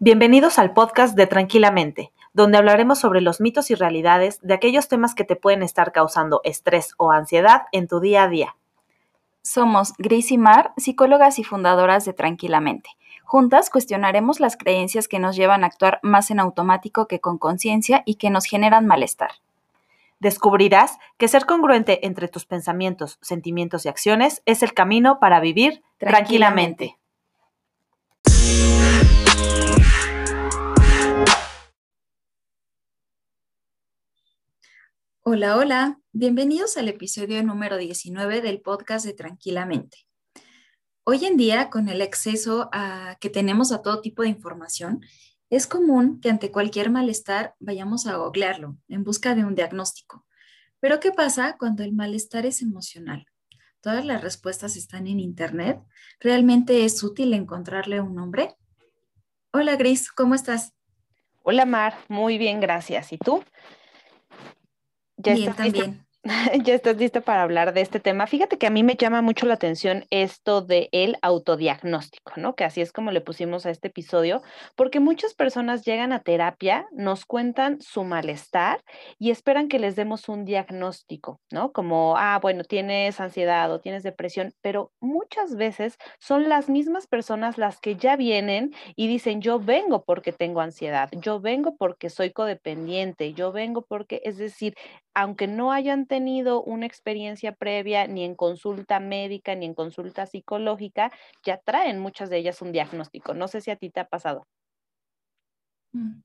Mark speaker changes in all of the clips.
Speaker 1: Bienvenidos al podcast de Tranquilamente, donde hablaremos sobre los mitos y realidades de aquellos temas que te pueden estar causando estrés o ansiedad en tu día a día.
Speaker 2: Somos Gris y Mar, psicólogas y fundadoras de Tranquilamente. Juntas cuestionaremos las creencias que nos llevan a actuar más en automático que con conciencia y que nos generan malestar.
Speaker 1: Descubrirás que ser congruente entre tus pensamientos, sentimientos y acciones es el camino para vivir tranquilamente.
Speaker 2: Hola, hola, bienvenidos al episodio número 19 del podcast de Tranquilamente. Hoy en día, con el acceso a, que tenemos a todo tipo de información, es común que ante cualquier malestar vayamos a googlearlo en busca de un diagnóstico. Pero ¿qué pasa cuando el malestar es emocional? Todas las respuestas están en Internet. ¿Realmente es útil encontrarle un nombre? Hola Gris, ¿cómo estás?
Speaker 1: Hola Mar, muy bien, gracias. ¿Y tú?
Speaker 2: Ya Bien, también.
Speaker 1: ya estás lista para hablar de este tema. Fíjate que a mí me llama mucho la atención esto de el autodiagnóstico, ¿no? Que así es como le pusimos a este episodio, porque muchas personas llegan a terapia, nos cuentan su malestar y esperan que les demos un diagnóstico, ¿no? Como, ah, bueno, tienes ansiedad o tienes depresión, pero muchas veces son las mismas personas las que ya vienen y dicen, yo vengo porque tengo ansiedad, yo vengo porque soy codependiente, yo vengo porque, es decir, aunque no hayan tenido una experiencia previa ni en consulta médica ni en consulta psicológica, ya traen muchas de ellas un diagnóstico. No sé si a ti te ha pasado.
Speaker 2: Mm.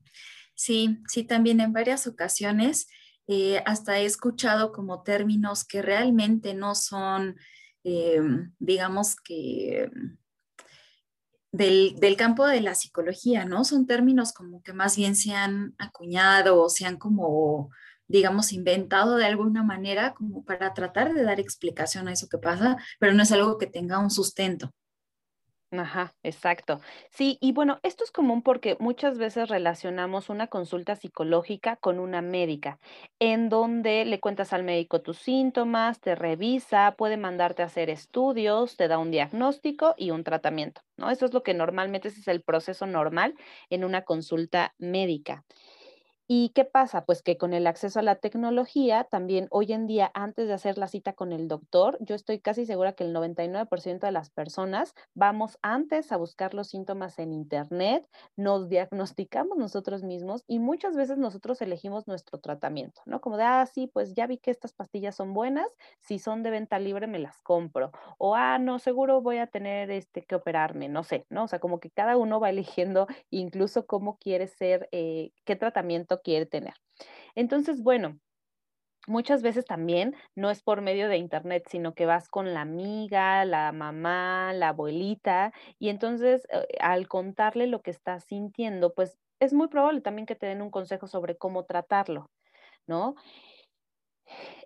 Speaker 2: Sí, sí, también en varias ocasiones eh, hasta he escuchado como términos que realmente no son, eh, digamos que del, del, campo de la psicología, ¿no? Son términos como que más bien se han acuñado o se han como digamos, inventado de alguna manera como para tratar de dar explicación a eso que pasa, pero no es algo que tenga un sustento.
Speaker 1: Ajá, exacto. Sí, y bueno, esto es común porque muchas veces relacionamos una consulta psicológica con una médica, en donde le cuentas al médico tus síntomas, te revisa, puede mandarte a hacer estudios, te da un diagnóstico y un tratamiento, ¿no? Eso es lo que normalmente es el proceso normal en una consulta médica. ¿Y qué pasa? Pues que con el acceso a la tecnología, también hoy en día, antes de hacer la cita con el doctor, yo estoy casi segura que el 99% de las personas vamos antes a buscar los síntomas en Internet, nos diagnosticamos nosotros mismos y muchas veces nosotros elegimos nuestro tratamiento, ¿no? Como de, ah, sí, pues ya vi que estas pastillas son buenas, si son de venta libre me las compro. O, ah, no, seguro voy a tener este, que operarme, no sé, ¿no? O sea, como que cada uno va eligiendo incluso cómo quiere ser, eh, qué tratamiento quiere tener. Entonces, bueno, muchas veces también no es por medio de internet, sino que vas con la amiga, la mamá, la abuelita, y entonces eh, al contarle lo que estás sintiendo, pues es muy probable también que te den un consejo sobre cómo tratarlo, ¿no?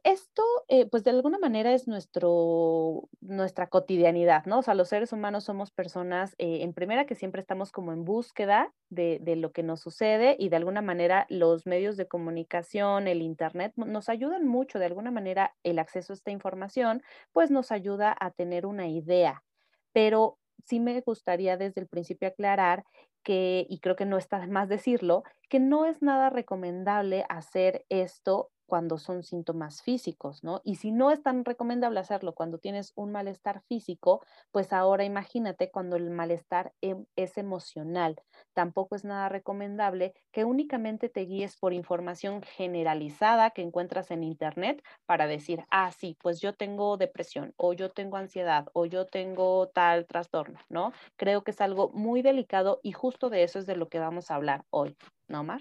Speaker 1: Esto, eh, pues de alguna manera es nuestro, nuestra cotidianidad, ¿no? O sea, los seres humanos somos personas, eh, en primera, que siempre estamos como en búsqueda de, de, lo que nos sucede y de alguna manera los medios de comunicación, el Internet, nos ayudan mucho, de alguna manera el acceso a esta información, pues nos ayuda a tener una idea. Pero sí me gustaría desde el principio aclarar que, y creo que no está más decirlo, que no es nada recomendable hacer esto cuando son síntomas físicos, ¿no? Y si no es tan recomendable hacerlo cuando tienes un malestar físico, pues ahora imagínate cuando el malestar em, es emocional. Tampoco es nada recomendable que únicamente te guíes por información generalizada que encuentras en Internet para decir, ah, sí, pues yo tengo depresión o yo tengo ansiedad o yo tengo tal trastorno, ¿no? Creo que es algo muy delicado y justo de eso es de lo que vamos a hablar hoy, ¿no, Mar?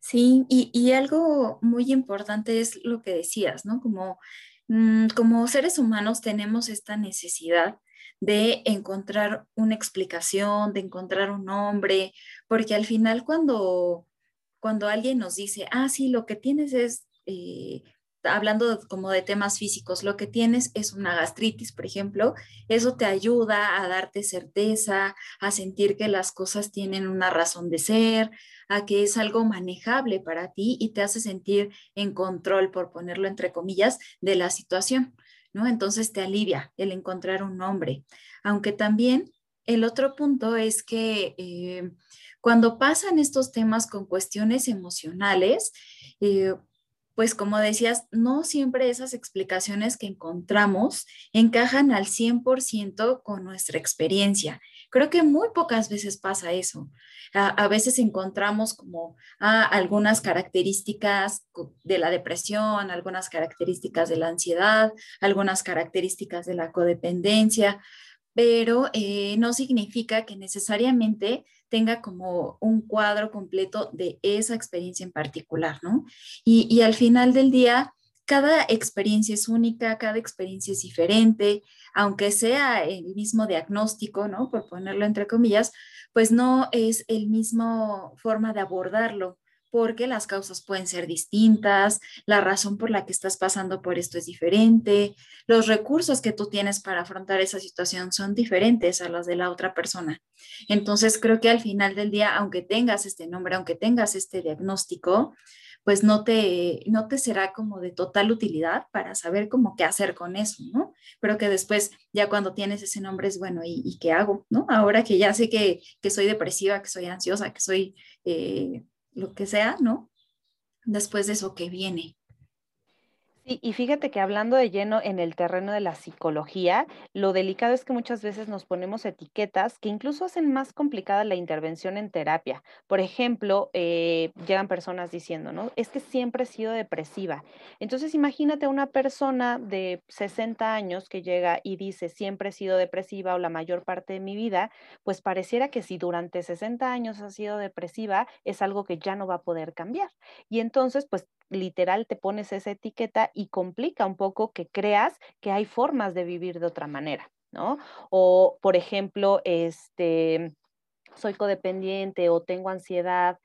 Speaker 2: Sí, y, algo muy importante es lo que decías, ¿no? Como, mm, como seres humanos tenemos esta necesidad de encontrar una explicación, de encontrar un nombre, porque al final cuando, cuando alguien nos dice, ah, sí, lo que tienes es, eh, hablando como de temas físicos, lo que tienes es una gastritis, por ejemplo, eso te ayuda a darte certeza, a sentir que las cosas tienen una razón de ser, a que es algo manejable para ti y te hace sentir en control, por ponerlo entre comillas, de la situación, ¿no? Entonces te alivia el encontrar un nombre, aunque también el otro punto es que eh, cuando pasan estos temas con cuestiones emocionales, eh, pues como decías, no siempre esas explicaciones que encontramos encajan al 100% con nuestra experiencia. Creo que muy pocas veces pasa eso. A, veces encontramos como ah, algunas características de la depresión, algunas características de la ansiedad, algunas características de la codependencia, pero eh, no significa que necesariamente tenga como un cuadro completo de esa experiencia en particular, ¿no? Y, al final del día, cada experiencia es única, cada experiencia es diferente, aunque sea el mismo diagnóstico, ¿no? Por ponerlo entre comillas, pues no es el mismo forma de abordarlo porque las causas pueden ser distintas, la razón por la que estás pasando por esto es diferente, los recursos que tú tienes para afrontar esa situación son diferentes a los de la otra persona. Entonces, creo que al final del día, aunque tengas este nombre, aunque tengas este diagnóstico, pues no te, no te será como de total utilidad para saber cómo qué hacer con eso, ¿no? Pero que después, ya cuando tienes ese nombre, es bueno, ¿y, qué hago, no? Ahora que ya sé que, que, soy depresiva, que soy ansiosa, que soy... Eh, lo que sea, ¿no? Después de eso que viene
Speaker 1: y fíjate que hablando de lleno en el terreno de la psicología, lo delicado es que muchas veces nos ponemos etiquetas que incluso hacen más complicada la intervención en terapia. Por ejemplo, eh, llegan personas diciendo, ¿no? Es que siempre he sido depresiva. Entonces, imagínate una persona de 60 años que llega y dice, siempre he sido depresiva o la mayor parte de mi vida, pues pareciera que si durante 60 años ha sido depresiva, es algo que ya no va a poder cambiar. Y entonces, pues literal te pones esa etiqueta y complica un poco que creas que hay formas de vivir de otra manera, ¿no? O, por ejemplo, este, soy codependiente o tengo ansiedad.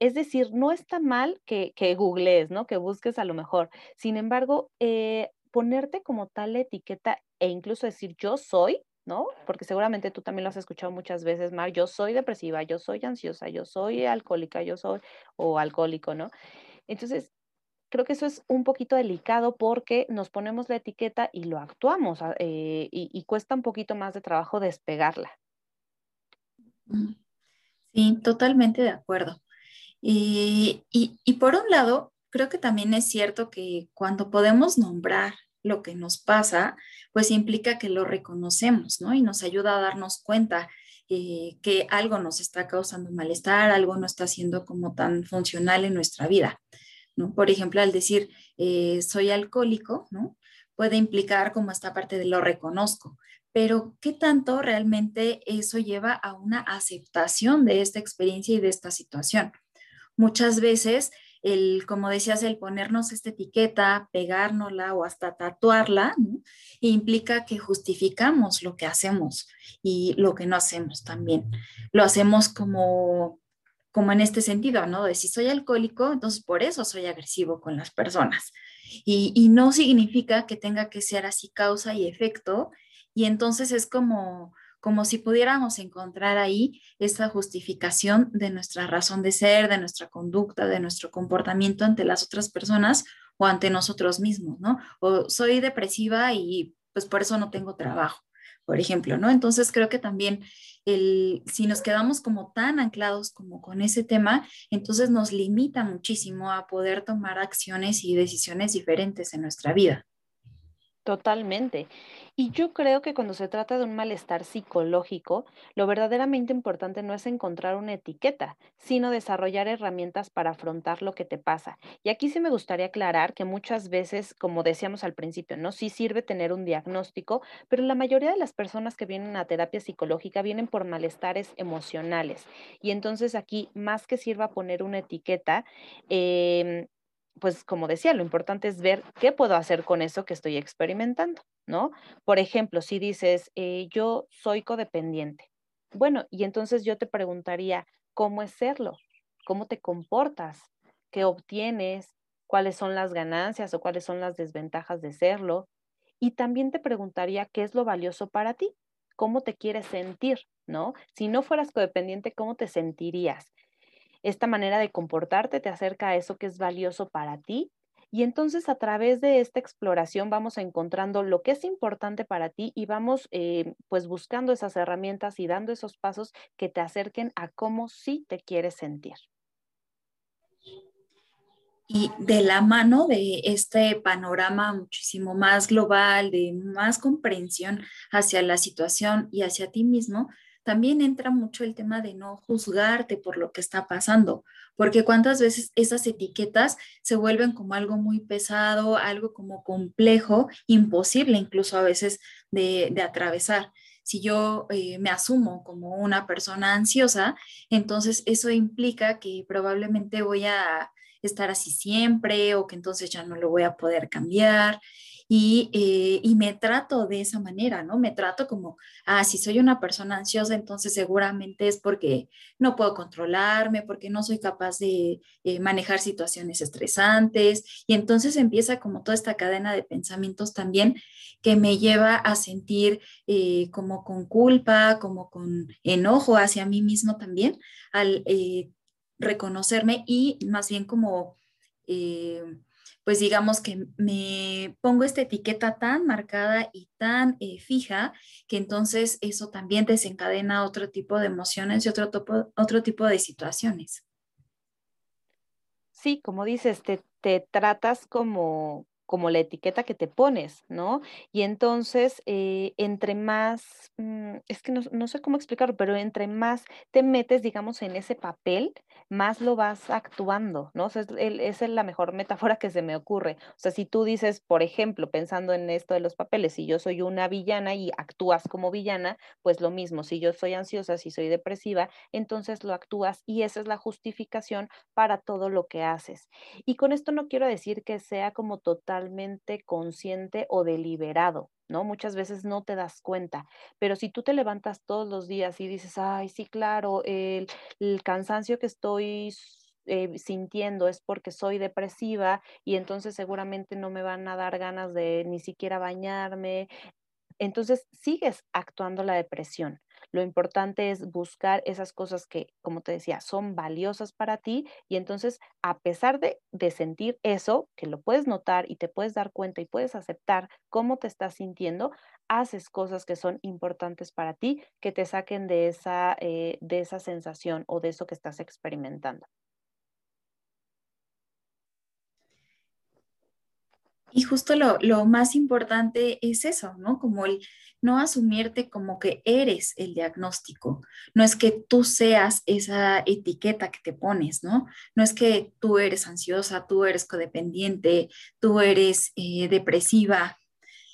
Speaker 1: Es decir, no está mal que, que googlees, ¿no? Que busques a lo mejor. Sin embargo, eh, ponerte como tal etiqueta e incluso decir yo soy, ¿no? Porque seguramente tú también lo has escuchado muchas veces, Mar, yo soy depresiva, yo soy ansiosa, yo soy alcohólica, yo soy o alcohólico, ¿no? Entonces, creo que eso es un poquito delicado porque nos ponemos la etiqueta y lo actuamos ah, eh, y, cuesta un poquito más de trabajo despegarla.
Speaker 2: Sí, totalmente de acuerdo. Y, y, por un lado, creo que también es cierto que cuando podemos nombrar lo que nos pasa, pues implica que lo reconocemos, ¿no? Y nos ayuda a darnos cuenta eh, que algo nos está causando malestar, algo no está siendo como tan funcional en nuestra vida. Por ejemplo, al decir eh, soy alcohólico. Puede implicar como esta parte de lo reconozco, pero ¿qué tanto realmente eso lleva a una aceptación de esta experiencia y de esta situación? Muchas veces el, como decías, el ponernos esta etiqueta, pegárnosla o hasta tatuarla, implica que justificamos lo que hacemos y lo que no hacemos también. Lo hacemos como como en este sentido, ¿no? De si soy alcohólico, entonces por eso soy agresivo con las personas. Y, no significa que tenga que ser así causa y efecto. Y entonces es como, como si pudiéramos encontrar ahí esa justificación de nuestra razón de ser, de nuestra conducta, de nuestro comportamiento ante las otras personas o ante nosotros mismos, ¿no? O soy depresiva y pues por eso no tengo trabajo por ejemplo, ¿no? Entonces creo que también el, si nos quedamos como tan anclados como con ese tema, entonces nos limita muchísimo a poder tomar acciones y decisiones diferentes en nuestra vida.
Speaker 1: Totalmente. Y yo creo que cuando se trata de un malestar psicológico, lo verdaderamente importante no es encontrar una etiqueta, sino desarrollar herramientas para afrontar lo que te pasa. Y aquí sí me gustaría aclarar que muchas veces, como decíamos al principio, ¿no? Sí sirve tener un diagnóstico, pero la mayoría de las personas que vienen a terapia psicológica vienen por malestares emocionales. Y entonces aquí, más que sirva poner una etiqueta, eh, pues como decía, lo importante es ver qué puedo hacer con eso que estoy experimentando, ¿no? Por ejemplo, si dices, eh, yo soy codependiente, bueno, y entonces yo te preguntaría, ¿cómo es serlo? ¿Cómo te comportas? ¿Qué obtienes? ¿Cuáles son las ganancias o cuáles son las desventajas de serlo? Y también te preguntaría, ¿qué es lo valioso para ti? ¿Cómo te quieres sentir? ¿No? Si no fueras codependiente, ¿cómo te sentirías? Esta manera de comportarte te acerca a eso que es valioso para ti Y entonces a través de esta exploración vamos encontrando lo que es importante para ti y vamos eh, pues buscando esas herramientas y dando esos pasos que te acerquen a cómo sí te quieres sentir.
Speaker 2: Y de la mano de este panorama muchísimo más global, de más comprensión hacia la situación y hacia ti mismo, también entra mucho el tema de no juzgarte por lo que está pasando, porque cuántas veces esas etiquetas se vuelven como algo muy pesado, algo como complejo, imposible incluso a veces de, atravesar. Si yo eh, me asumo como una persona ansiosa, entonces eso implica que probablemente voy a estar así siempre o que entonces ya no lo voy a poder cambiar. Y, eh, y, me trato de esa manera, ¿no? Me trato como, ah, si soy una persona ansiosa, entonces seguramente es porque no puedo controlarme, porque no soy capaz de eh, manejar situaciones estresantes. Y entonces empieza como toda esta cadena de pensamientos también que me lleva a sentir eh, como con culpa, como con enojo hacia mí mismo también, al reconocerme y más bien como, pues digamos que me pongo esta etiqueta tan marcada y tan eh, fija que entonces eso también desencadena otro tipo de emociones y otro, otro tipo de situaciones.
Speaker 1: Sí, como dices, te, te tratas como, como la etiqueta que te pones, ¿no? Y entonces, eh, entre más, mm, es que no, sé cómo explicarlo, pero entre más te metes, digamos, en ese papel, más lo vas actuando, ¿no? Es, es la mejor metáfora que se me ocurre. O sea, si tú dices, por ejemplo, pensando en esto de los papeles, si yo soy una villana y actúas como villana, pues lo mismo, si yo soy ansiosa, si soy depresiva, entonces lo actúas y esa es la justificación para todo lo que haces. Y con esto no quiero decir que sea como total consciente o deliberado, ¿no? Muchas veces no te das cuenta, pero si tú te levantas todos los días y dices, ay, sí, claro, el, cansancio que estoy eh, sintiendo es porque soy depresiva y entonces seguramente no me van a dar ganas de ni siquiera bañarme. Entonces sigues actuando la depresión. Lo importante es buscar esas cosas que, como te decía, son valiosas para ti y entonces, a pesar de, sentir eso, que lo puedes notar y te puedes dar cuenta y puedes aceptar cómo te estás sintiendo, haces cosas que son importantes para ti, que te saquen de esa, eh, de esa sensación o de eso que estás experimentando.
Speaker 2: Y justo lo, lo, más importante es eso, ¿no? Como el no asumirte como que eres el diagnóstico. No es que tú seas esa etiqueta que te pones, ¿no? No es que tú eres ansiosa, tú eres codependiente, tú eres eh, depresiva,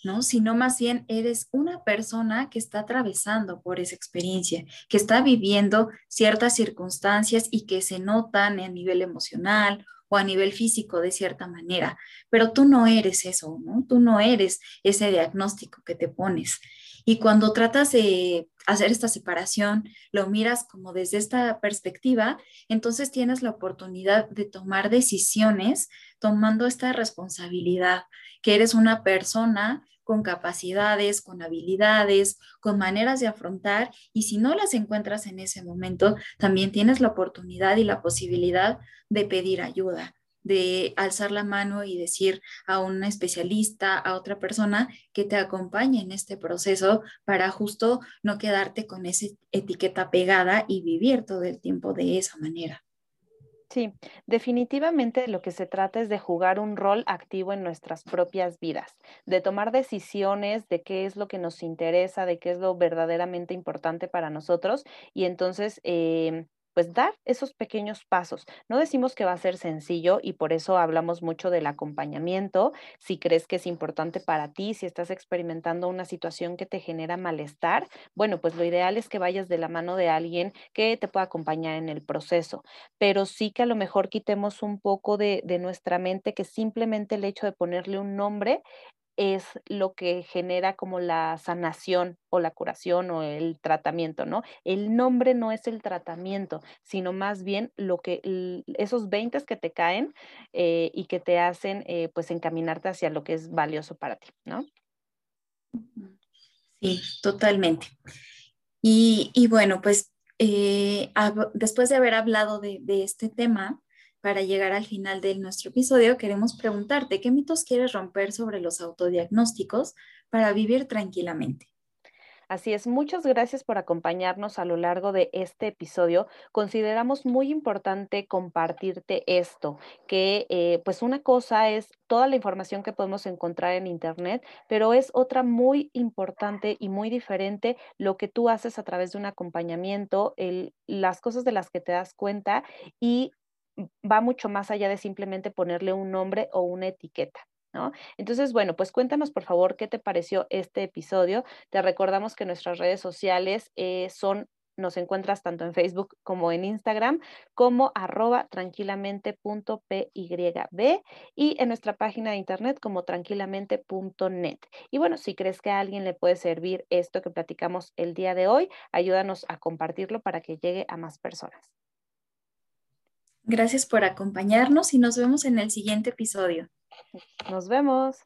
Speaker 2: ¿no? Sino más bien eres una persona que está atravesando por esa experiencia, que está viviendo ciertas circunstancias y que se notan a nivel emocional o a nivel físico de cierta manera, pero tú no eres eso, ¿no? Tú no eres ese diagnóstico que te pones. Y cuando tratas de hacer esta separación, lo miras como desde esta perspectiva, entonces tienes la oportunidad de tomar decisiones tomando esta responsabilidad, que eres una persona con capacidades, con habilidades, con maneras de afrontar y si no las encuentras en ese momento, también tienes la oportunidad y la posibilidad de pedir ayuda, de alzar la mano y decir a un especialista, a otra persona que te acompañe en este proceso para justo no quedarte con esa etiqueta pegada y vivir todo el tiempo de esa manera.
Speaker 1: Sí, definitivamente lo que se trata es de jugar un rol activo en nuestras propias vidas, de tomar decisiones de qué es lo que nos interesa, de qué es lo verdaderamente importante para nosotros y entonces em, pues dar esos pequeños pasos. No decimos que va a ser sencillo y por eso hablamos mucho del acompañamiento. Si crees que es importante para ti, si estás experimentando una situación que te genera malestar, bueno, pues lo ideal es que vayas de la mano de alguien que te pueda acompañar en el proceso. Pero sí que a lo mejor quitemos un poco de, de nuestra mente que simplemente el hecho de ponerle un nombre es lo que genera como la sanación o la curación o el tratamiento, ¿no? El nombre no es el tratamiento, sino más bien lo que esos 20 que te caen eh, y que te hacen eh, pues encaminarte hacia lo que es valioso para ti, ¿no?
Speaker 2: Sí, totalmente. Y, bueno, pues eh, después de haber hablado de, de este tema, para llegar al final de nuestro episodio, queremos preguntarte qué mitos quieres romper sobre los autodiagnósticos para vivir tranquilamente.
Speaker 1: Así es, muchas gracias por acompañarnos a lo largo de este episodio. Consideramos muy importante compartirte esto, que eh, pues una cosa es toda la información que podemos encontrar en Internet, pero es otra muy importante y muy diferente lo que tú haces a través de un acompañamiento, las cosas de las que te das cuenta y va mucho más allá de simplemente ponerle un nombre o una etiqueta. Entonces, bueno, pues cuéntanos por favor qué te pareció este episodio. Te recordamos que nuestras redes sociales eh, son nos encuentras tanto en Facebook como en Instagram como arroba tranquilamente.pyb y en nuestra página de internet como tranquilamente.net. Y bueno, si crees que a alguien le puede servir esto que platicamos el día de hoy, ayúdanos a compartirlo para que llegue a más personas.
Speaker 2: Gracias por acompañarnos y nos vemos en el siguiente episodio.
Speaker 1: Nos vemos.